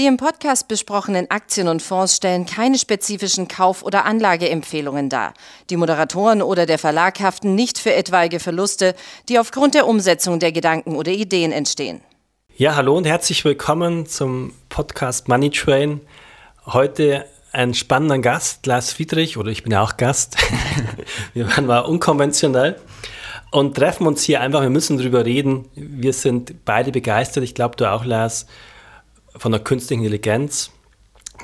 Die im Podcast besprochenen Aktien und Fonds stellen keine spezifischen Kauf- oder Anlageempfehlungen dar. Die Moderatoren oder der Verlag haften nicht für etwaige Verluste, die aufgrund der Umsetzung der Gedanken oder Ideen entstehen. Ja, hallo und herzlich willkommen zum Podcast Money Train. Heute ein spannender Gast, Lars Friedrich, oder ich bin ja auch Gast. Wir waren mal unkonventionell und treffen uns hier einfach. Wir müssen drüber reden. Wir sind beide begeistert. Ich glaube, du auch, Lars von der künstlichen Intelligenz.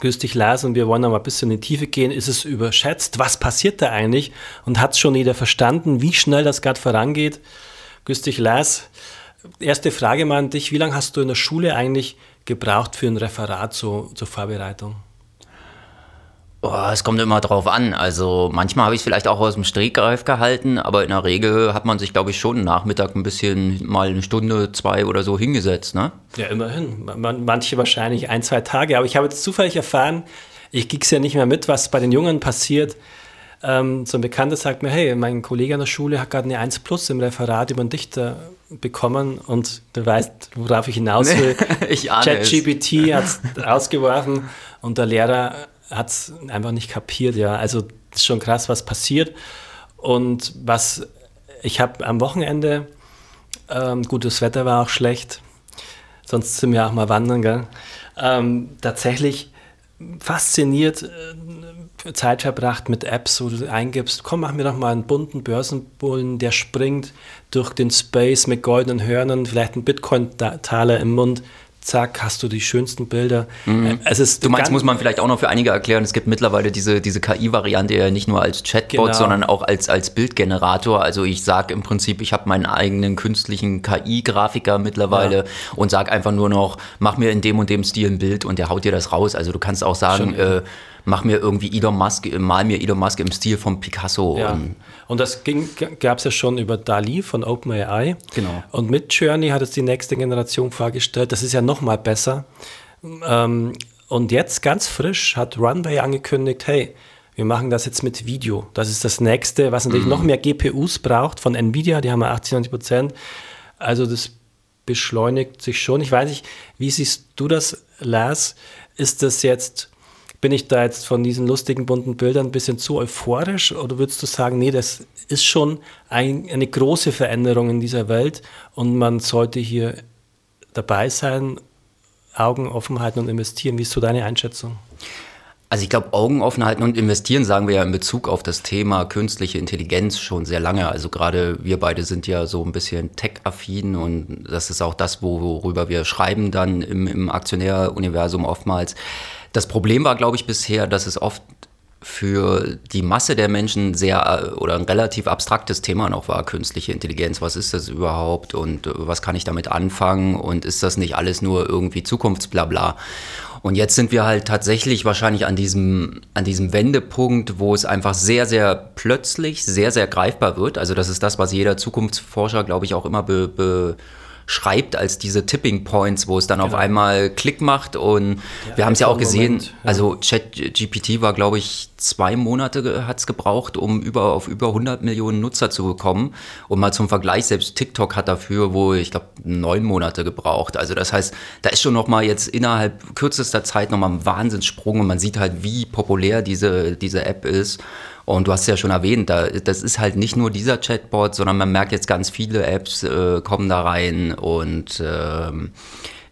Dich, Lars, und wir wollen mal ein bisschen in die Tiefe gehen. Ist es überschätzt? Was passiert da eigentlich? Und hat es schon jeder verstanden, wie schnell das gerade vorangeht? Dich, Lars. Erste Frage mal an dich. Wie lange hast du in der Schule eigentlich gebraucht für ein Referat so, zur Vorbereitung? Oh, es kommt immer drauf an. Also manchmal habe ich es vielleicht auch aus dem Stegreif gehalten, aber in der Regel hat man sich, glaube ich, schon Nachmittag ein bisschen mal eine Stunde, zwei oder so hingesetzt. Ne? Ja, immerhin. manche wahrscheinlich ein, zwei Tage. Aber ich habe jetzt zufällig erfahren, ich kriege es ja nicht mehr mit, was bei den Jungen passiert. Ähm, so ein Bekannter sagt mir, hey, mein Kollege an der Schule hat gerade eine 1 Plus im Referat über einen Dichter bekommen und du weißt, worauf ich hinaus will. ich ChatGPT hat es ausgeworfen und der Lehrer hat es einfach nicht kapiert, ja. Also ist schon krass, was passiert. Und was ich habe am Wochenende, ähm, gut, das Wetter war auch schlecht, sonst sind wir auch mal wandern, gell? Ähm, tatsächlich fasziniert äh, Zeit verbracht mit Apps, wo du eingibst, komm, mach mir doch mal einen bunten Börsenbullen, der springt durch den Space mit goldenen Hörnern, vielleicht ein Bitcoin-Taler im Mund zack, hast du die schönsten Bilder. Mhm. Äh, es ist du meinst, muss man vielleicht auch noch für einige erklären, es gibt mittlerweile diese, diese KI-Variante ja nicht nur als Chatbot, genau. sondern auch als, als Bildgenerator. Also ich sage im Prinzip, ich habe meinen eigenen künstlichen KI-Grafiker mittlerweile ja. und sage einfach nur noch, mach mir in dem und dem Stil ein Bild und der haut dir das raus. Also du kannst auch sagen, äh, mach mir irgendwie Elon Musk, mal mir Elon Musk im Stil von Picasso. Ja. Und, das gab es ja schon über Dali von OpenAI. Genau. Und mit Journey hat es die nächste Generation vorgestellt. Das ist ja noch mal besser. Ähm, und jetzt ganz frisch hat Runway angekündigt, hey, wir machen das jetzt mit Video. Das ist das nächste, was natürlich mhm. noch mehr GPUs braucht von Nvidia, die haben ja 80, 90 Prozent. Also das beschleunigt sich schon. Ich weiß nicht, wie siehst du das, Lars? Ist das jetzt bin ich da jetzt von diesen lustigen bunten Bildern ein bisschen zu euphorisch oder würdest du sagen, nee, das ist schon ein, eine große Veränderung in dieser Welt und man sollte hier dabei sein, Augen offen halten und investieren? Wie ist so deine Einschätzung? Also ich glaube, Augen offen halten und investieren sagen wir ja in Bezug auf das Thema künstliche Intelligenz schon sehr lange. Also gerade wir beide sind ja so ein bisschen tech-affin und das ist auch das, worüber wir schreiben dann im, im Aktionäruniversum oftmals. Das Problem war, glaube ich, bisher, dass es oft für die Masse der Menschen sehr oder ein relativ abstraktes Thema noch war, künstliche Intelligenz. Was ist das überhaupt und was kann ich damit anfangen und ist das nicht alles nur irgendwie Zukunftsblabla? Und jetzt sind wir halt tatsächlich wahrscheinlich an diesem, an diesem Wendepunkt, wo es einfach sehr, sehr plötzlich, sehr, sehr greifbar wird. Also das ist das, was jeder Zukunftsforscher, glaube ich, auch immer be, be schreibt als diese Tipping Points, wo es dann genau. auf einmal Klick macht und ja, wir haben es ja auch gesehen, Moment, ja. also ChatGPT war glaube ich zwei Monate hat es gebraucht, um über auf über 100 Millionen Nutzer zu bekommen und mal zum Vergleich, selbst TikTok hat dafür wohl, ich glaube, neun Monate gebraucht. Also das heißt, da ist schon noch mal jetzt innerhalb kürzester Zeit noch mal ein Wahnsinnssprung und man sieht halt, wie populär diese, diese App ist und du hast ja schon erwähnt, da, das ist halt nicht nur dieser Chatbot, sondern man merkt jetzt ganz viele Apps äh, kommen da rein. Und ähm,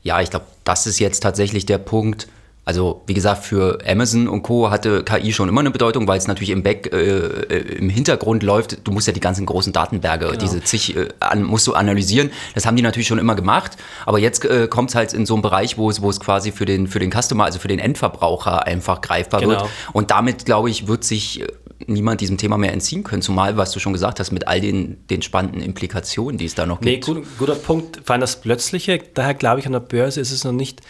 ja, ich glaube, das ist jetzt tatsächlich der Punkt. Also wie gesagt, für Amazon und Co. hatte KI schon immer eine Bedeutung, weil es natürlich im Back, äh, äh, im Hintergrund läuft. Du musst ja die ganzen großen Datenberge, genau. diese zig, äh, an, musst du analysieren. Das haben die natürlich schon immer gemacht. Aber jetzt äh, kommt es halt in so einen Bereich, wo es, wo es quasi für den, für den Customer, also für den Endverbraucher einfach greifbar genau. wird. Und damit, glaube ich, wird sich äh, niemand diesem Thema mehr entziehen können, zumal, was du schon gesagt hast, mit all den, den spannenden Implikationen, die es da noch gibt. Nee, gut, guter Punkt. Vor allem das Plötzliche, daher glaube ich, an der Börse ist es noch nicht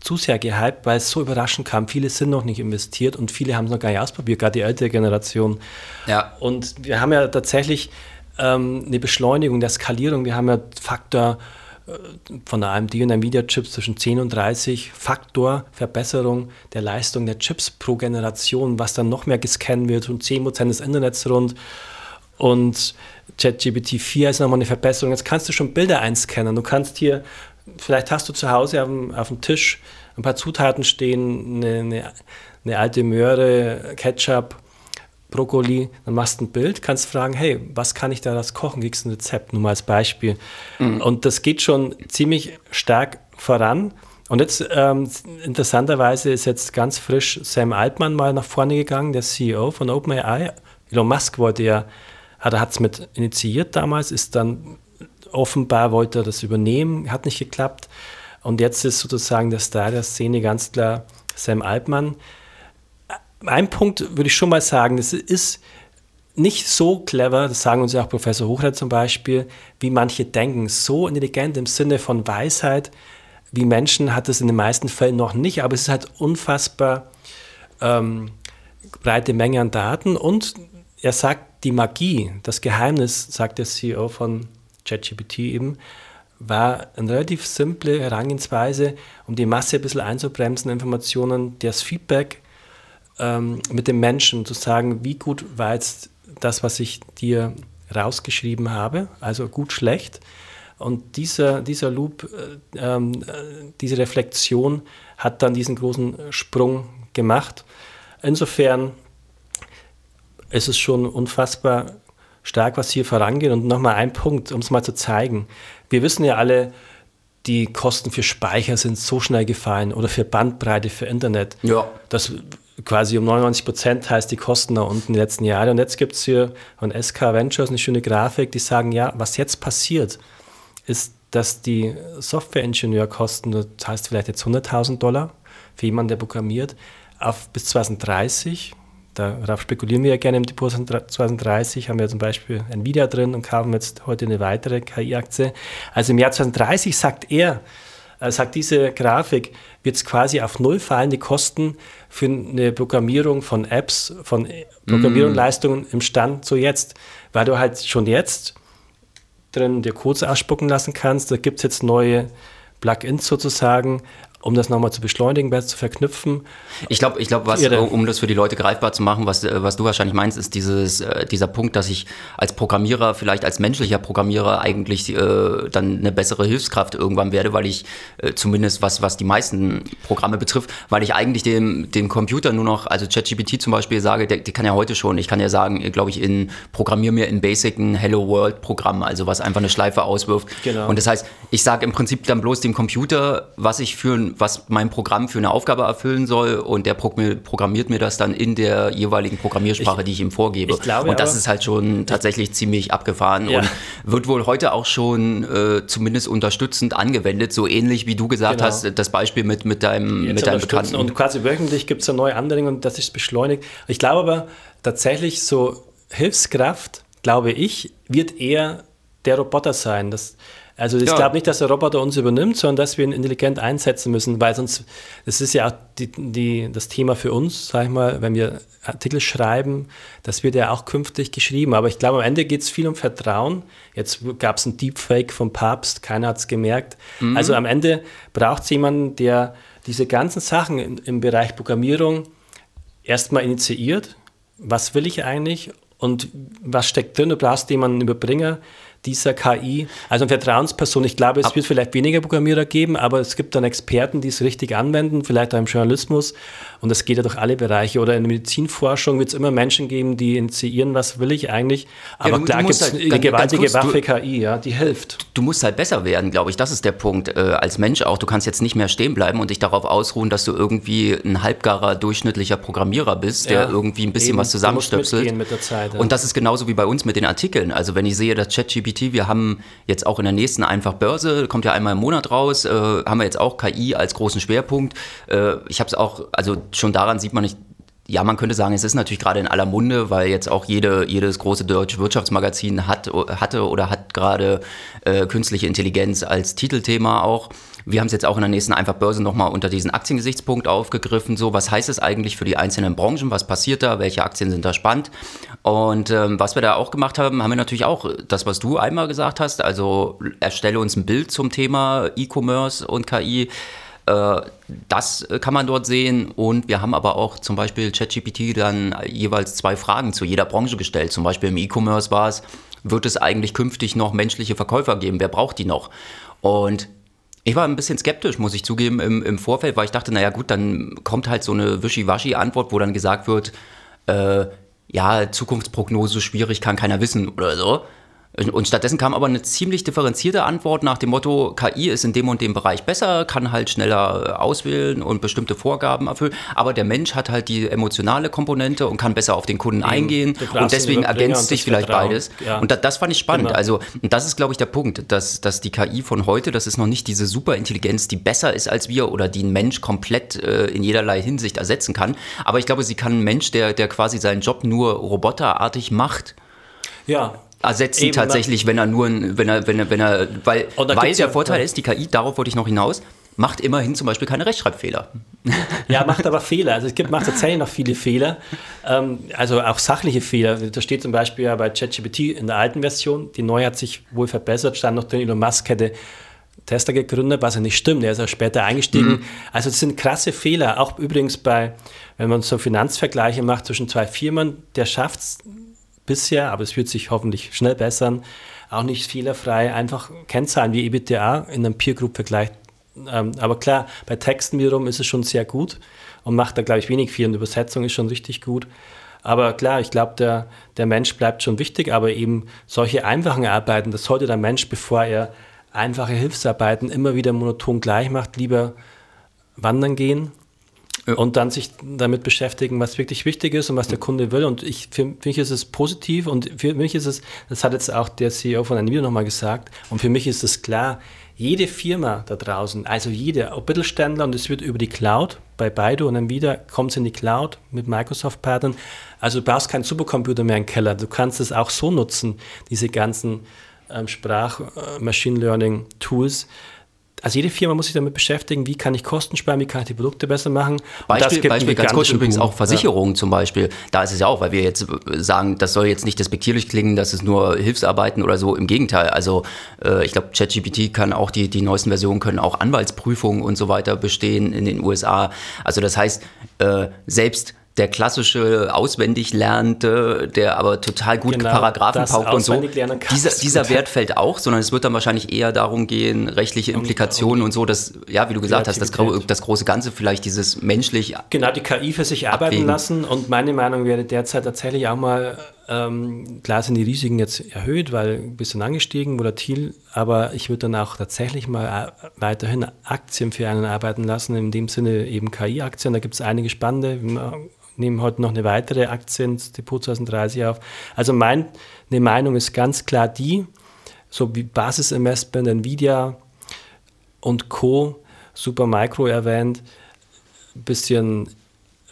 zu sehr gehypt, weil es so überraschend kam. Viele sind noch nicht investiert und viele haben es noch gar nicht ausprobiert, gerade die ältere Generation. Ja. Und wir haben ja tatsächlich ähm, eine Beschleunigung der Skalierung. Wir haben ja Faktor von der AMD und Nvidia-Chips zwischen 10 und 30 Faktor Verbesserung der Leistung der Chips pro Generation, was dann noch mehr gescannt wird und 10% des Internets rund. Und ChatGPT 4 ist nochmal eine Verbesserung. Jetzt kannst du schon Bilder einscannen. Du kannst hier, vielleicht hast du zu Hause auf dem, auf dem Tisch ein paar Zutaten stehen, eine, eine, eine alte Möhre, Ketchup, Brokkoli, dann machst du ein Bild, kannst fragen, hey, was kann ich daraus kochen? Kriegst ein Rezept, nur mal als Beispiel. Mhm. Und das geht schon ziemlich stark voran. Und jetzt, ähm, interessanterweise ist jetzt ganz frisch Sam Altman mal nach vorne gegangen, der CEO von OpenAI. Elon Musk wollte ja, hat es mit initiiert damals, ist dann offenbar wollte er das übernehmen, hat nicht geklappt. Und jetzt ist sozusagen der Star der Szene ganz klar Sam Altman ein Punkt würde ich schon mal sagen, das ist nicht so clever, das sagen uns ja auch Professor Hochreiter zum Beispiel, wie manche denken. So intelligent im Sinne von Weisheit wie Menschen hat es in den meisten Fällen noch nicht, aber es ist halt unfassbar ähm, breite Menge an Daten und er sagt, die Magie, das Geheimnis, sagt der CEO von ChatGPT eben, war eine relativ simple Herangehensweise, um die Masse ein bisschen einzubremsen, Informationen, das Feedback ähm, mit dem Menschen zu sagen, wie gut war jetzt das, was ich dir rausgeschrieben habe, also gut, schlecht. Und dieser, dieser Loop, äh, äh, diese Reflexion hat dann diesen großen Sprung gemacht. Insofern ist es schon unfassbar stark, was hier vorangeht. Und nochmal ein Punkt, um es mal zu zeigen. Wir wissen ja alle, die Kosten für Speicher sind so schnell gefallen oder für Bandbreite, für Internet. Ja. Das quasi um 99 Prozent heißt die Kosten da unten die letzten Jahre. Und jetzt gibt es hier von SK Ventures eine schöne Grafik, die sagen, ja, was jetzt passiert, ist, dass die Software-Ingenieurkosten, das heißt vielleicht jetzt 100.000 Dollar für jemanden, der programmiert, auf bis 2030, darauf spekulieren wir ja gerne im Depot 2030, haben wir zum Beispiel Nvidia drin und kaufen jetzt heute eine weitere KI-Aktie. Also im Jahr 2030 sagt er, sagt diese Grafik, wird es quasi auf null fallen, die Kosten für eine Programmierung von Apps, von Programmierungsleistungen im Stand so jetzt, weil du halt schon jetzt drin dir Codes ausspucken lassen kannst. Da gibt es jetzt neue Plugins sozusagen, um das nochmal zu beschleunigen, besser zu verknüpfen. Ich glaube, ich glaub, was, um das für die Leute greifbar zu machen, was, was du wahrscheinlich meinst, ist dieses, äh, dieser Punkt, dass ich als Programmierer, vielleicht als menschlicher Programmierer eigentlich äh, dann eine bessere Hilfskraft irgendwann werde, weil ich äh, zumindest was, was die meisten Programme betrifft, weil ich eigentlich dem, dem Computer nur noch, also ChatGPT zum Beispiel sage, der, der kann ja heute schon, ich kann ja sagen, glaube ich, in programmier mir in Basic ein Hello World Programm, also was einfach eine Schleife auswirft. Genau. Und das heißt, ich sage im Prinzip dann bloß dem Computer, was ich für ein was mein Programm für eine Aufgabe erfüllen soll und der programmiert mir das dann in der jeweiligen Programmiersprache, ich, die ich ihm vorgebe. Ich glaube, und das ist halt schon tatsächlich ziemlich abgefahren ja. und wird wohl heute auch schon äh, zumindest unterstützend angewendet, so ähnlich wie du gesagt genau. hast, das Beispiel mit, mit deinem, mit deinem Bekannten. Und quasi wöchentlich gibt es eine neue Anwendung und das ist beschleunigt. Ich glaube aber tatsächlich so Hilfskraft, glaube ich, wird eher der Roboter sein. Das, also ich ja. glaube nicht, dass der Roboter uns übernimmt, sondern dass wir ihn intelligent einsetzen müssen, weil sonst, das ist ja auch die, die, das Thema für uns, sag ich mal, wenn wir Artikel schreiben, das wird ja auch künftig geschrieben. Aber ich glaube, am Ende geht es viel um Vertrauen. Jetzt gab es ein Deepfake vom Papst, keiner hat es gemerkt. Mhm. Also am Ende braucht es jemanden, der diese ganzen Sachen im, im Bereich Programmierung erstmal initiiert. Was will ich eigentlich? Und was steckt drin? Du brauchst jemanden, Überbringer, dieser KI, also eine Vertrauensperson. Ich glaube, es Ab wird vielleicht weniger Programmierer geben, aber es gibt dann Experten, die es richtig anwenden, vielleicht auch im Journalismus. Und das geht ja durch alle Bereiche. Oder in der Medizinforschung wird es immer Menschen geben, die initiieren, was will ich eigentlich. Aber ja, du, klar gibt es halt, eine gewaltige kurz, Waffe du, KI, ja, die hilft. Du musst halt besser werden, glaube ich. Das ist der Punkt. Äh, als Mensch auch. Du kannst jetzt nicht mehr stehen bleiben und dich darauf ausruhen, dass du irgendwie ein halbgarer, durchschnittlicher Programmierer bist, der ja, irgendwie ein bisschen eben. was zusammenstöpselt. Mit der Zeit, ja. Und das ist genauso wie bei uns mit den Artikeln. Also wenn ich sehe, dass ChatGPT ChatGPT. Wir haben jetzt auch in der nächsten einfach Börse, kommt ja einmal im Monat raus, äh, haben wir jetzt auch KI als großen Schwerpunkt. Äh, ich habe es auch, also schon daran sieht man nicht, ja, man könnte sagen, es ist natürlich gerade in aller Munde, weil jetzt auch jede, jedes große deutsche Wirtschaftsmagazin hat, hatte oder hat gerade äh, künstliche Intelligenz als Titelthema auch. Wir haben es jetzt auch in der nächsten einfach Börse nochmal unter diesen Aktiengesichtspunkt aufgegriffen. So, was heißt es eigentlich für die einzelnen Branchen? Was passiert da? Welche Aktien sind da spannend? Und ähm, was wir da auch gemacht haben, haben wir natürlich auch das, was du einmal gesagt hast. Also erstelle uns ein Bild zum Thema E-Commerce und KI. Äh, das kann man dort sehen und wir haben aber auch zum Beispiel ChatGPT dann jeweils zwei Fragen zu jeder Branche gestellt. Zum Beispiel im E-Commerce war es, wird es eigentlich künftig noch menschliche Verkäufer geben? Wer braucht die noch? Und Ich war ein bisschen skeptisch, muss ich zugeben, im, im Vorfeld, weil ich dachte, naja gut, dann kommt halt so eine Wischiwaschi-Antwort, wo dann gesagt wird, äh, ja, Zukunftsprognose schwierig, kann keiner wissen oder so. Und stattdessen kam aber eine ziemlich differenzierte Antwort nach dem Motto, KI ist in dem und dem Bereich besser, kann halt schneller auswählen und bestimmte Vorgaben erfüllen, aber der Mensch hat halt die emotionale Komponente und kann besser auf den Kunden eingehen und deswegen ergänzt sich vielleicht Vertrauen. beides. Ja. Und das, das, fand ich spannend. Genau. Also, und das ist, glaube ich, der Punkt, dass, dass die KI von heute, das ist noch nicht diese Superintelligenz, die besser ist als wir oder die ein Mensch komplett äh, in jederlei Hinsicht ersetzen kann. Aber ich glaube, sie kann einen Mensch, der, der quasi seinen Job nur roboterartig macht. Ja, ersetzen Eben, tatsächlich, wenn er nur, wenn er, wenn er, wenn er, weil, weil der Vorteil ja. ist, die KI, darauf wollte ich noch hinaus, macht immerhin zum Beispiel keine Rechtschreibfehler. Ja, macht aber Fehler. Also es gibt, macht tatsächlich noch viele Fehler. Ähm, also auch sachliche Fehler. Da steht zum Beispiel ja bei ChatGPT in der alten Version, die neue hat sich wohl verbessert, stand noch drin, Elon Musk hätte Tesla gegründet, was ja nicht stimmt. Er ist ja später eingestiegen. Mhm. Also das sind krasse Fehler. Auch übrigens bei, wenn man so Finanzvergleiche macht zwischen zwei Firmen, der schafft es bisher, aber es wird sich hoffentlich schnell bessern, auch nicht fehlerfrei, einfach Kennzahlen wie EBITDA in einem Peer-Group-Vergleich. Ähm, aber klar, bei Texten wiederum ist es schon sehr gut und macht da, glaube ich, wenig viel und Übersetzung ist schon richtig gut. Aber klar, ich glaube, der, der Mensch bleibt schon wichtig, aber eben solche einfachen Arbeiten, das sollte der Mensch, bevor er einfache Hilfsarbeiten immer wieder monoton gleich macht, lieber wandern gehen und dann sich damit beschäftigen, was wirklich wichtig ist und was der Kunde will. Und ich, für mich ist es positiv und für mich ist es, das hat jetzt auch der CEO von Nvidia nochmal gesagt, und für mich ist es klar, jede Firma da draußen, also jede, ob Mittelständler und es wird über die Cloud, bei Baidu und Nvidia kommt es in die Cloud mit Microsoft-Partnern. Also du brauchst keinen Supercomputer mehr im Keller. Du kannst es auch so nutzen, diese ganzen ähm, Sprach-Machine äh, Learning-Tools also jede Firma muss sich damit beschäftigen, wie kann ich Kosten sparen, wie kann ich die Produkte besser machen. Beispiel, Beispiel ganz kurz übrigens auch Versicherungen ja. zum Beispiel. Da ist es ja auch, weil wir jetzt sagen, das soll jetzt nicht despektierlich klingen, dass es nur Hilfsarbeiten oder so. Im Gegenteil. Also äh, ich glaube, ChatGPT kann auch die, die neuesten Versionen können auch Anwaltsprüfungen und so weiter bestehen in den USA. Also das heißt, äh, selbst der klassische auswendig lernte, der aber total gut genau, Paragraphen paukt und so. Dieser, dieser Wert fällt auch, sondern es wird dann wahrscheinlich eher darum gehen, rechtliche Implikationen und, und so, dass, ja, wie du gesagt hast, das, das, große Ganze vielleicht dieses menschlich. Genau, die KI für sich arbeiten abwägen. lassen und meine Meinung wäre derzeit tatsächlich auch mal, ähm, klar sind die Risiken jetzt erhöht, weil ein bisschen angestiegen, volatil, aber ich würde dann auch tatsächlich mal äh, weiterhin Aktien für einen arbeiten lassen, in dem Sinne eben KI-Aktien, da gibt es einige spannende nehme heute noch eine weitere Aktie ins Depot 2030 auf. Also meine Meinung ist ganz klar die, so wie Basisinvestment, Nvidia und Co., Supermicro erwähnt, bisschen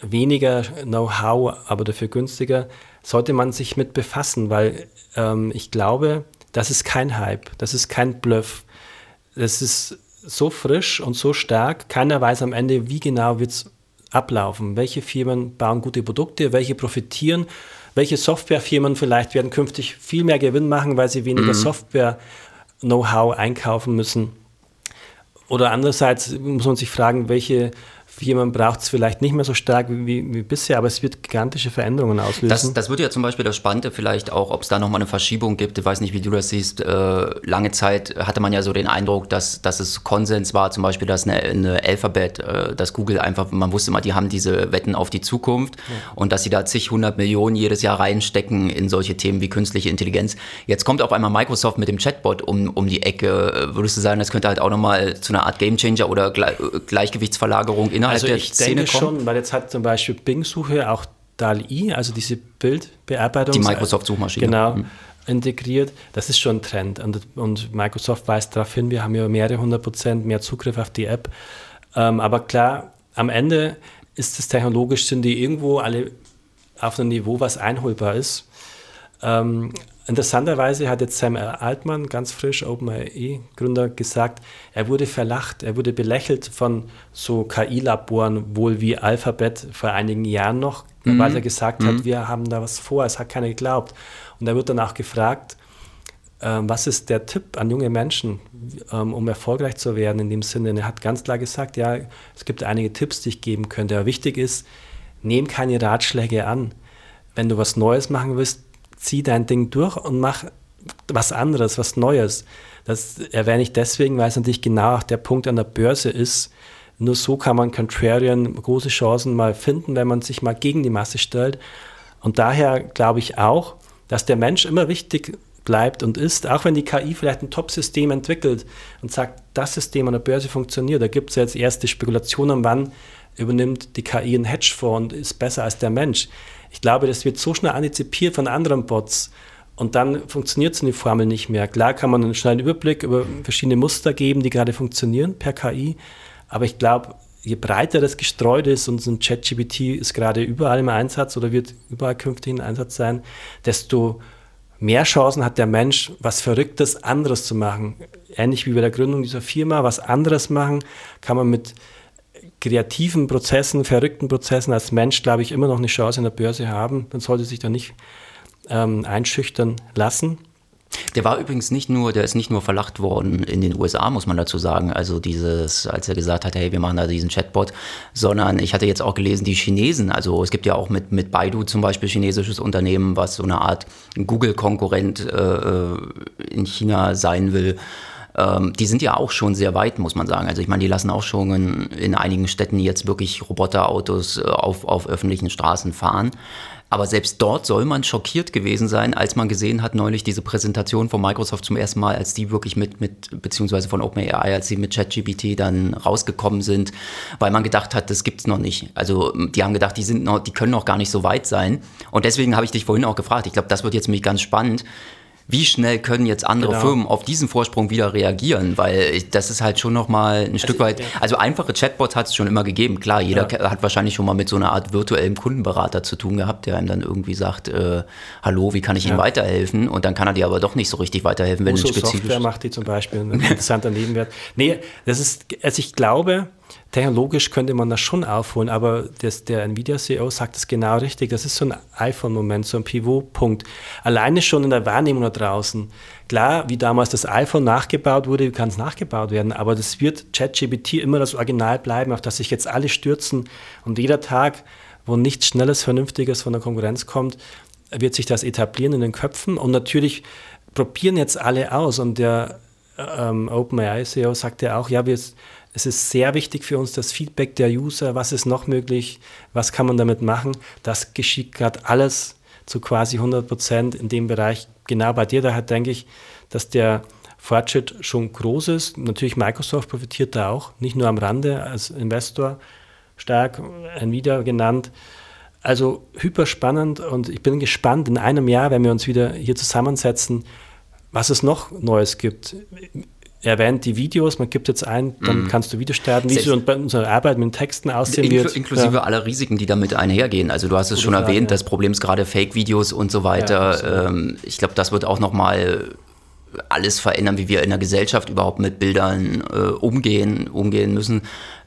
weniger Know-how, aber dafür günstiger, sollte man sich mit befassen, weil ähm, ich glaube, das ist kein Hype, das ist kein Bluff. Das ist so frisch und so stark, keiner weiß am Ende, wie genau wird es ablaufen? Welche Firmen bauen gute Produkte? Welche profitieren? Welche Softwarefirmen vielleicht werden künftig viel mehr Gewinn machen, weil sie weniger mhm. Software-Know-how einkaufen müssen? Oder andererseits muss man sich fragen, welche Firmen braucht es vielleicht nicht mehr so stark wie, wie, bisher, aber es wird gigantische Veränderungen auslösen. Das, das wird ja zum Beispiel das Spannende vielleicht auch, ob es da nochmal eine Verschiebung gibt. Ich weiß nicht, wie du das siehst. Äh, lange Zeit hatte man ja so den Eindruck, dass, dass es Konsens war, zum Beispiel, dass eine, eine Alphabet, äh, dass Google einfach, man wusste mal, die haben diese Wetten auf die Zukunft ja. und dass sie da zig, hundert Millionen jedes Jahr reinstecken in solche Themen wie künstliche Intelligenz. Jetzt kommt auf einmal Microsoft mit dem Chatbot um, um die Ecke. Würdest du sagen, das könnte halt auch nochmal zu einer Art Gamechanger oder Gleichgewichtsverlagerung innerhalb also der ich Szene denke kommen? schon, weil jetzt hat zum Beispiel Bing-Suche auch DALI, also diese Bildbearbeitung. Die Microsoft-Suchmaschine. Genau. Mhm. Integriert, das ist schon ein Trend und, und Microsoft weist darauf hin, wir haben ja mehrere hundert Prozent mehr Zugriff auf die App. Ähm, aber klar, am Ende ist es technologisch, sind die irgendwo alle auf einem Niveau, was einholbar ist. Ähm, Interessanterweise hat jetzt Sam Altman, ganz frisch OpenAI-Gründer, gesagt, er wurde verlacht, er wurde belächelt von so KI-Laboren, wohl wie Alphabet vor einigen Jahren noch, mhm. weil er gesagt mhm. hat, wir haben da was vor, es hat keiner geglaubt. Und er wird danach gefragt, ähm, was ist der Tipp an junge Menschen, ähm, um erfolgreich zu werden in dem Sinne? Und er hat ganz klar gesagt, ja, es gibt einige Tipps, die ich geben könnte. Aber wichtig ist, nehm keine Ratschläge an. Wenn du was Neues machen willst, zieh dein Ding durch und mach was anderes, was Neues. Das erwähne ich deswegen, weil es natürlich genau auch der Punkt an der Börse ist. Nur so kann man Contrarian große Chancen mal finden, wenn man sich mal gegen die Masse stellt. Und daher glaube ich auch, dass der Mensch immer wichtig bleibt und ist, auch wenn die KI vielleicht ein Top-System entwickelt und sagt, das System an der Börse funktioniert, da gibt es jetzt erste Spekulationen, wann übernimmt die KI einen Hedgefonds und ist besser als der Mensch. Ich glaube, das wird so schnell antizipiert von anderen Bots und dann funktioniert so eine Formel nicht mehr. Klar kann man einen schnellen Überblick über verschiedene Muster geben, die gerade funktionieren per KI, aber ich glaube, je breiter das gestreut ist und so ein ChatGPT ist gerade überall im Einsatz oder wird überall künftig im Einsatz sein, desto mehr Chancen hat der Mensch, was Verrücktes anderes zu machen. Ähnlich wie bei der Gründung dieser Firma, was anderes machen, kann man mit kreativen Prozessen, verrückten Prozessen als Mensch, glaube ich, immer noch eine Chance in der Börse haben. Man sollte sich da nicht ähm, einschüchtern lassen. Der war übrigens nicht nur, der ist nicht nur verlacht worden in den USA, muss man dazu sagen. Also dieses, als er gesagt hat, hey, wir machen da diesen Chatbot, sondern ich hatte jetzt auch gelesen, die Chinesen, also es gibt ja auch mit, mit Baidu zum Beispiel chinesisches Unternehmen, was so eine Art Google-Konkurrent äh, äh in China sein will ähm, die sind ja auch schon sehr weit, muss man sagen. Also ich meine, die lassen auch schon in, in einigen Städten jetzt wirklich Roboterautos äh, auf, auf öffentlichen Straßen fahren. Aber selbst dort soll man schockiert gewesen sein, als man gesehen hat, neulich diese Präsentation von Microsoft zum ersten Mal, als die wirklich mit, mit beziehungsweise von OpenAI, als sie mit ChatGPT dann rausgekommen sind, weil man gedacht hat, das gibt's noch nicht. Also die haben gedacht, die sind noch, die können noch gar nicht so weit sein. Und deswegen habe ich dich vorhin auch gefragt. Ich glaube, das wird jetzt nämlich ganz spannend wie schnell können jetzt andere genau. Firmen auf diesen Vorsprung wieder reagieren? Weil das ist halt schon nochmal ein also, Stück weit. Ja. Also einfache Chatbots hat es schon immer gegeben. Klar, jeder ja. hat wahrscheinlich schon mal mit so einer Art virtuellem Kundenberater zu tun gehabt, der einem dann irgendwie sagt, äh, hallo, wie kann ich ja. Ihnen weiterhelfen? Und dann kann er dir aber doch nicht so richtig weiterhelfen, wenn Uso ein spezifisch Software macht die zum Beispiel ein interessanter Nebenwert. Nee, das ist, also ich glaube, technologisch könnte man das schon aufholen, aber das, der Nvidia-CEO sagt es genau richtig. Das ist so ein iPhone-Moment, so ein Pivot-Punkt. Alleine schon in der Wahrnehmung da draußen. Klar, wie damals das iPhone nachgebaut wurde, kann es nachgebaut werden, aber das wird ChatGPT immer das Original bleiben, auf das sich jetzt alle stürzen. Und jeder Tag, wo nichts Schnelles, Vernünftiges von der Konkurrenz kommt, wird sich das etablieren in den Köpfen. Und natürlich probieren jetzt alle aus. Und der ähm, OpenAI-CEO sagt ja auch, ja, wir es ist sehr wichtig für uns das Feedback der User, was ist noch möglich, was kann man damit machen. Das geschieht gerade alles zu quasi 100 Prozent in dem Bereich. Genau bei dir, daher denke ich, dass der Fortschritt schon groß ist. Natürlich Microsoft profitiert da auch, nicht nur am Rande als Investor stark, Nvidia genannt. Also hyper spannend und ich bin gespannt in einem Jahr, wenn wir uns wieder hier zusammensetzen, was es noch Neues gibt erwähnt die Videos, man gibt jetzt ein, dann mm. kannst du Videos starten, wie es bei unserer Arbeit mit Texten aussehen in, wird. Inklusive ja. aller Risiken, die damit einhergehen. Also du hast es Gute schon Frage, erwähnt, ja. das Problem ist gerade Fake-Videos und so weiter. Ja, ähm, ich glaube, das wird auch nochmal alles verändern, wie wir in der Gesellschaft überhaupt mit Bildern äh, umgehen, umgehen müssen.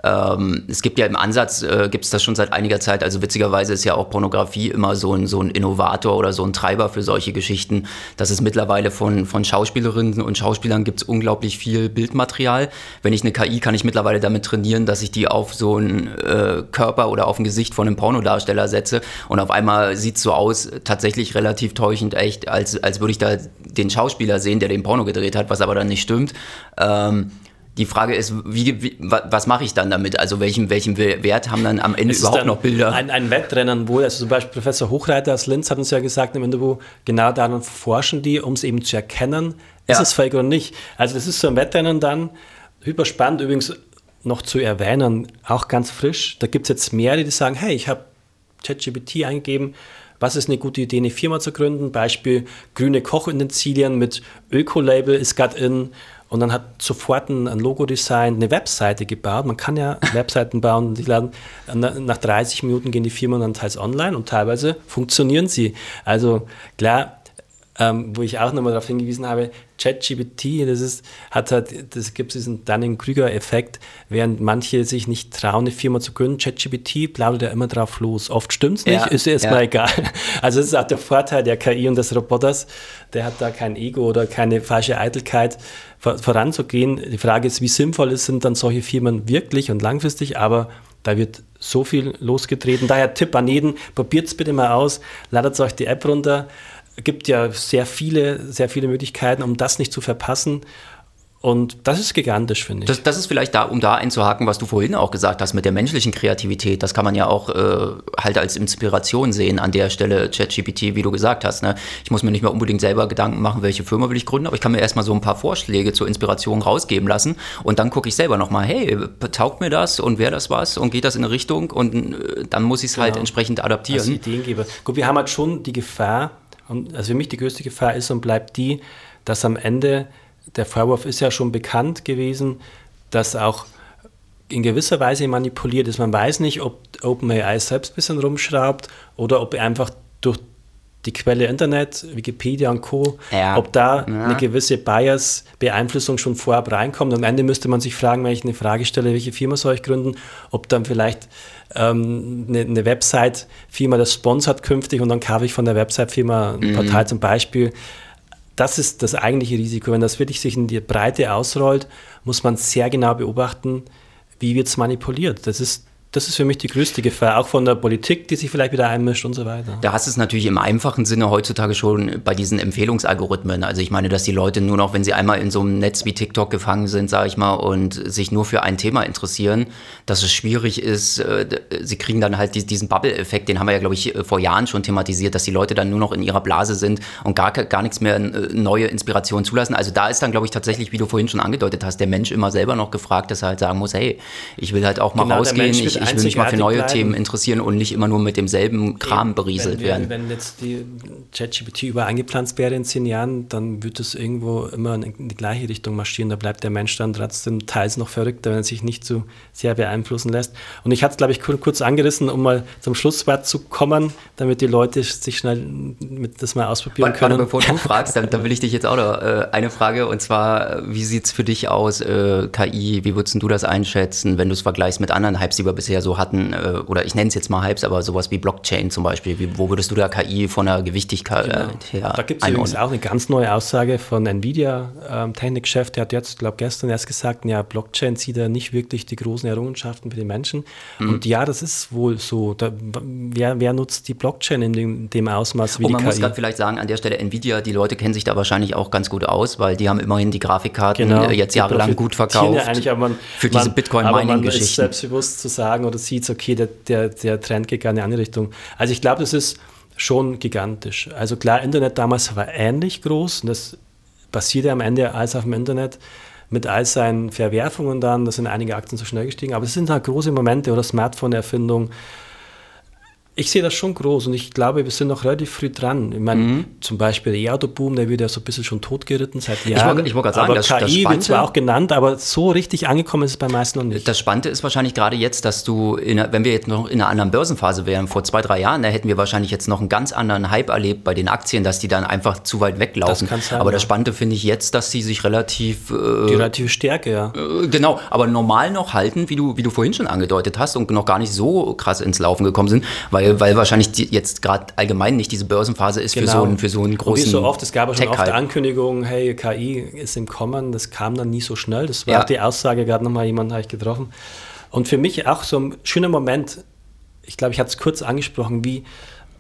Ähm, es gibt ja im Ansatz, äh, gibt es das schon seit einiger Zeit, also witzigerweise ist ja auch Pornografie immer so ein, so ein Innovator oder so ein Treiber für solche Geschichten, dass es mittlerweile von, von Schauspielerinnen und Schauspielern gibt es unglaublich viel Bildmaterial. Wenn ich eine KI kann ich mittlerweile damit trainieren, dass ich die auf so einen äh, Körper oder auf ein Gesicht von einem Pornodarsteller setze und auf einmal sieht es so aus, tatsächlich relativ täuschend echt, als, als würde ich da den Schauspieler sehen, der den Porno gedreht hat, was aber dann nicht stimmt. Ähm, die Frage ist, wie, wie, was mache ich dann damit? Also welchen, welchen Wert haben dann am Ende überhaupt noch Bilder? Ein, ein Wettrennen, wo, also zum Beispiel Professor Hochreiter aus Linz hat uns ja gesagt im Interview, genau daran forschen die, um es eben zu erkennen, ist ja. es fake oder nicht. Also das ist so ein Wettrennen dann, hyper spannend übrigens noch zu erwähnen, auch ganz frisch. Da gibt es jetzt mehrere, die sagen, hey, ich habe ChatGPT eingegeben, was ist eine gute Idee, eine Firma zu gründen? Beispiel grüne Kochintensilien mit Öko-Label ist gerade in und dann hat sofort ein, ein Logo-Design, eine Webseite gebaut. Man kann ja Webseiten bauen. Die laden, nach 30 Minuten gehen die Firmen dann teils online und teilweise funktionieren sie. Also klar, ähm, wo ich auch nochmal darauf hingewiesen habe, ChatGPT, das ist, hat halt, das gibt diesen Dunning-Krüger-Effekt, während manche sich nicht trauen, eine Firma zu gründen. ChatGPT plaudert ja immer drauf los. Oft stimmt es nicht, ja, ist erstmal ja. egal. Also das ist auch der Vorteil der KI und des Roboters, der hat da kein Ego oder keine falsche Eitelkeit voranzugehen. Die Frage ist, wie sinnvoll sind dann solche Firmen wirklich und langfristig, aber da wird so viel losgetreten. Daher Tipp an jeden, probiert es bitte mal aus, ladet euch die App runter, gibt ja sehr viele, sehr viele Möglichkeiten, um das nicht zu verpassen. Und das ist gigantisch, finde ich. Das, das, ist vielleicht da, um da einzuhaken, was du vorhin auch gesagt hast mit der menschlichen Kreativität. Das kann man ja auch äh, halt als Inspiration sehen an der Stelle ChatGPT, wie du gesagt hast. Ne? Ich muss mir nicht mehr unbedingt selber Gedanken machen, welche Firma will ich gründen, aber ich kann mir erstmal so ein paar Vorschläge zur Inspiration rausgeben lassen und dann gucke ich selber nochmal, hey, taugt mir das und wäre das was und geht das in eine Richtung und äh, dann muss ich es halt genau. halt entsprechend adaptieren. Als Ideengeber. Gut, wir haben halt schon die Gefahr, also für mich die größte Gefahr ist und bleibt die, dass am Ende der Vorwurf ist ja schon bekannt gewesen, dass auch in gewisser Weise manipuliert ist. Man weiß nicht, ob OpenAI selbst ein bisschen rumschraubt oder ob einfach durch die Quelle Internet, Wikipedia und Co., ja. ob da ja. eine gewisse Bias-Beeinflussung schon vorab reinkommt. Am Ende müsste man sich fragen, wenn ich eine Frage stelle, welche Firma soll ich gründen, ob dann vielleicht ähm, eine, eine Website-Firma das sponsert künftig und dann kaufe ich von der Website-Firma ein mhm. Partei zum Beispiel das ist das eigentliche Risiko. Wenn das wirklich sich in die Breite ausrollt, muss man sehr genau beobachten, wie wird es manipuliert. Das ist das ist für mich die größte Gefahr, auch von der Politik, die sich vielleicht wieder einmischt und so weiter. Da hast du es natürlich im einfachen Sinne heutzutage schon bei diesen Empfehlungsalgorithmen. Also ich meine, dass die Leute nur noch, wenn sie einmal in so einem Netz wie TikTok gefangen sind, sage ich mal, und sich nur für ein Thema interessieren, dass es schwierig ist. Äh, sie kriegen dann halt diesen Bubble-Effekt, den haben wir ja, glaube ich, vor Jahren schon thematisiert, dass die Leute dann nur noch in ihrer Blase sind und gar, gar nichts mehr äh, neue Inspirationen zulassen. Also da ist dann, glaube ich, tatsächlich, wie du vorhin schon angedeutet hast, der Mensch immer selber noch gefragt, dass er halt sagen muss, hey, ich will halt auch mal genau, rausgehen, ich, ich will mich mal für neue bleiben. Themen interessieren und nicht immer nur mit demselben Kram berieselt wenn, werden. Wenn jetzt die ChatGPT über eingepflanzt wäre in zehn Jahren, dann wird es irgendwo immer in die gleiche Richtung marschieren. Da bleibt der Mensch dann trotzdem teils noch verrückter, wenn er sich nicht so sehr beeinflussen lässt. Und ich hatte es, glaube ich, kurz angerissen, um mal zum Schlusswort zu kommen, damit die Leute sich schnell mit das mal ausprobieren warte, können. Warte, bevor du fragst, dann, dann, will ich dich jetzt auch noch äh, eine Frage und zwar, wie sieht es für dich aus, äh, KI, wie würdest du das einschätzen, wenn du es vergleichst mit anderen Hypes, die wir bisher so hatten? äh, oder ich nenne es jetzt mal Hypes, aber sowas wie Blockchain zum Beispiel. Wie, wo würdest du da KI von der Gewichtigkeit genau. her Da gibt es übrigens auch eine ganz neue Aussage von Nvidia, ähm, Technikchef, der hat jetzt, glaube gestern erst gesagt, ja, Blockchain sieht ja nicht wirklich die großen Errungenschaften für die Menschen. Mhm. Und ja, das ist wohl so. Da, wer, wer, nutzt die Blockchain in dem, dem Ausmaß wie Und man muss gerade vielleicht sagen, an der Stelle Nvidia, die Leute kennen sich da wahrscheinlich auch ganz gut aus, weil die haben immerhin die Grafikkarten genau. jetzt jahrelang gut verkauft. Ja eigentlich, aber man, für diese Bitcoin-Mining-Geschichten. ist selbstbewusst zu sagen oder sieht, okay, okay, der, der, der Trend geht gar in eine andere Richtung. Also ich glaube, das ist schon gigantisch. Also klar, Internet damals war ähnlich groß und das passierte am Ende alles auf dem Internet mit all seinen Verwerfungen dann, da sind einige Aktien so schnell gestiegen, aber es sind halt große Momente oder Smartphone-Erfindung, ich sehe das schon groß und ich glaube, wir sind noch relativ früh dran. Ich meine, mhm. zum Beispiel der E-Auto-Boom, der wird ja so ein bisschen schon totgeritten seit Jahren. Ich wollte gerade sagen, aber das, KI das wird zwar auch genannt, aber so richtig angekommen ist es bei meisten noch nicht. Das Spannende ist wahrscheinlich gerade jetzt, dass du, in, wenn wir jetzt noch in einer anderen Börsenphase wären, vor zwei, drei Jahren, da hätten wir wahrscheinlich jetzt noch einen ganz anderen Hype erlebt bei den Aktien, dass die dann einfach zu weit weglaufen. Das sein, aber das Spannende finde ich jetzt, dass sie sich relativ... Äh, die relative Stärke, ja. Äh, genau, aber normal noch halten, wie du, wie du vorhin schon angedeutet hast und noch gar nicht so krass ins Laufen gekommen sind, weil weil, weil wahrscheinlich die, jetzt gerade allgemein nicht diese Börsenphase ist genau. für, so einen, für so einen großen. Und wie so oft, es gab ja schon oft Ankündigungen, hey, KI ist im Kommen, das kam dann nie so schnell. Das war ja. die Aussage, gerade nochmal jemand habe ich getroffen. Und für mich auch so ein schöner Moment, ich glaube, ich hatte es kurz angesprochen, wie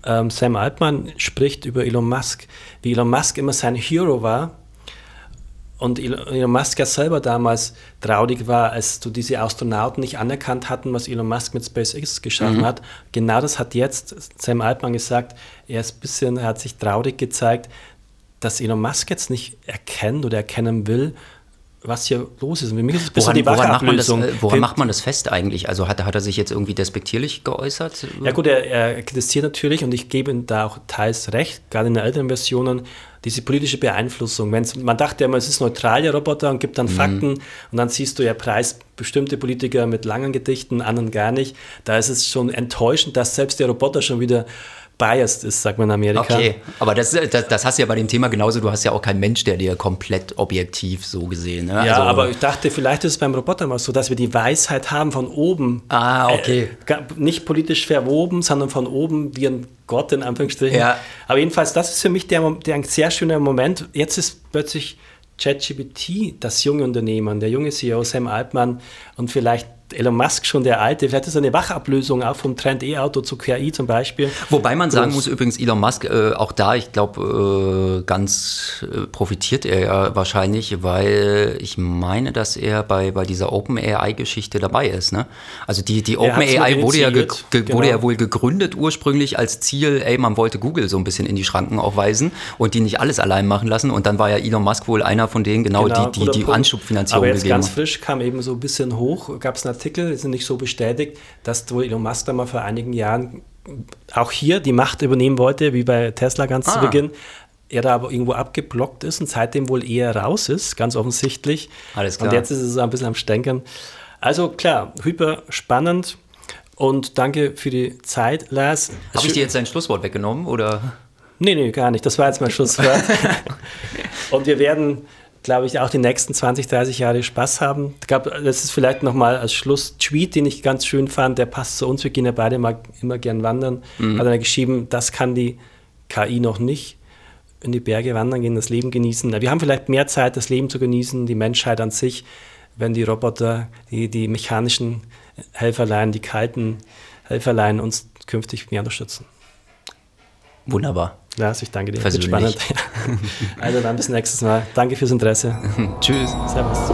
ähm, Sam Altman spricht über Elon Musk, wie Elon Musk immer sein Hero war und Elon Musk ja selber damals traurig war, als du diese Astronauten nicht anerkannt hatten, was Elon Musk mit SpaceX geschaffen mhm. hat. Genau das hat jetzt Sam Altman gesagt. Er ist ein bisschen, er hat sich traurig gezeigt, dass Elon Musk jetzt nicht erkennt oder erkennen will, was hier los ist. Und für mich ist es woran, die woran, macht man, das, äh, woran macht man das fest eigentlich? Also hat, hat er sich jetzt irgendwie despektierlich geäußert? Ja gut, er, er kritisiert natürlich und ich gebe ihm da auch teils recht, gerade in den älteren Versionen, diese politische Beeinflussung. Wenn's, man dachte immer, es ist neutral, der Roboter, und gibt dann mhm. Fakten und dann siehst du, er preist bestimmte Politiker mit langen Gedichten, anderen gar nicht. Da ist es schon enttäuschend, dass selbst der Roboter schon wieder biased ist, sagt man in Amerika. Okay, aber das, das, das, hast du ja bei dem Thema genauso. Du hast ja auch keinen Mensch, der dir komplett objektiv so gesehen. Ne? Ja, also, aber ich dachte, vielleicht ist es beim Roboter mal so, dass wir die Weisheit haben von oben. Ah, okay. Äh, nicht politisch verwoben, sondern von oben wie ein Gott in Anführungsstrichen. Ja. Aber jedenfalls, das ist für mich der, der ein sehr schöner Moment. Jetzt ist plötzlich ChatGPT das junge Unternehmen, der junge CEO Sam Altman und vielleicht Elon Musk schon der Alte. Vielleicht ist eine Wachablösung auch vom Trend E-Auto zu QI zum Beispiel. Wobei man sagen muss, übrigens, Elon Musk, äh, auch da, ich glaube, äh, ganz äh, profitiert er ja wahrscheinlich, weil ich meine, dass er bei, bei dieser OpenAI-Geschichte dabei ist. Ne? Also die, die OpenAI wurde, ja ge, ge, genau. wurde ja wohl gegründet ursprünglich als Ziel, ey, man wollte Google so ein bisschen in die Schranken auch weisen und die nicht alles allein machen lassen. Und dann war ja Elon Musk wohl einer von denen, genau, genau die, die, die Anschubfinanzierung Aber jetzt ganz frisch kam eben so ein bisschen hoch, gab es einen Artikel, ist nicht so bestätigt, dass wohl Elon Musk da mal vor einigen Jahren auch hier die Macht übernehmen wollte, wie bei Tesla ganz ah. zu Beginn. Er da aber irgendwo abgeblockt ist und seitdem wohl eher raus ist, ganz offensichtlich. Alles klar. Und jetzt ist es ein bisschen am Stänkern. Also klar, hyper spannend und danke für die Zeit, Lars. Habe ich dir jetzt dein Schlusswort weggenommen oder? Nee, nee, gar nicht. Das war jetzt mein Schlusswort. und wir werden glaube ich, auch die nächsten 20, 30 Jahre Spaß haben. Ich glaube, das ist vielleicht nochmal als Schluss Tweet, den ich ganz schön fand, der passt zu uns, wir gehen ja beide mal, immer gern wandern, mhm. hat er geschrieben, das kann die KI noch nicht. In die Berge wandern gehen, das Leben genießen. Wir haben vielleicht mehr Zeit, das Leben zu genießen, die Menschheit an sich, wenn die Roboter, die, die mechanischen Helferlein, die kalten Helferlein uns künftig mehr unterstützen. Wunderbar. Lars, ich danke dir. Persönlich. Spannend. Also dann bis nächstes Mal. Danke fürs Interesse. Tschüss. Servus.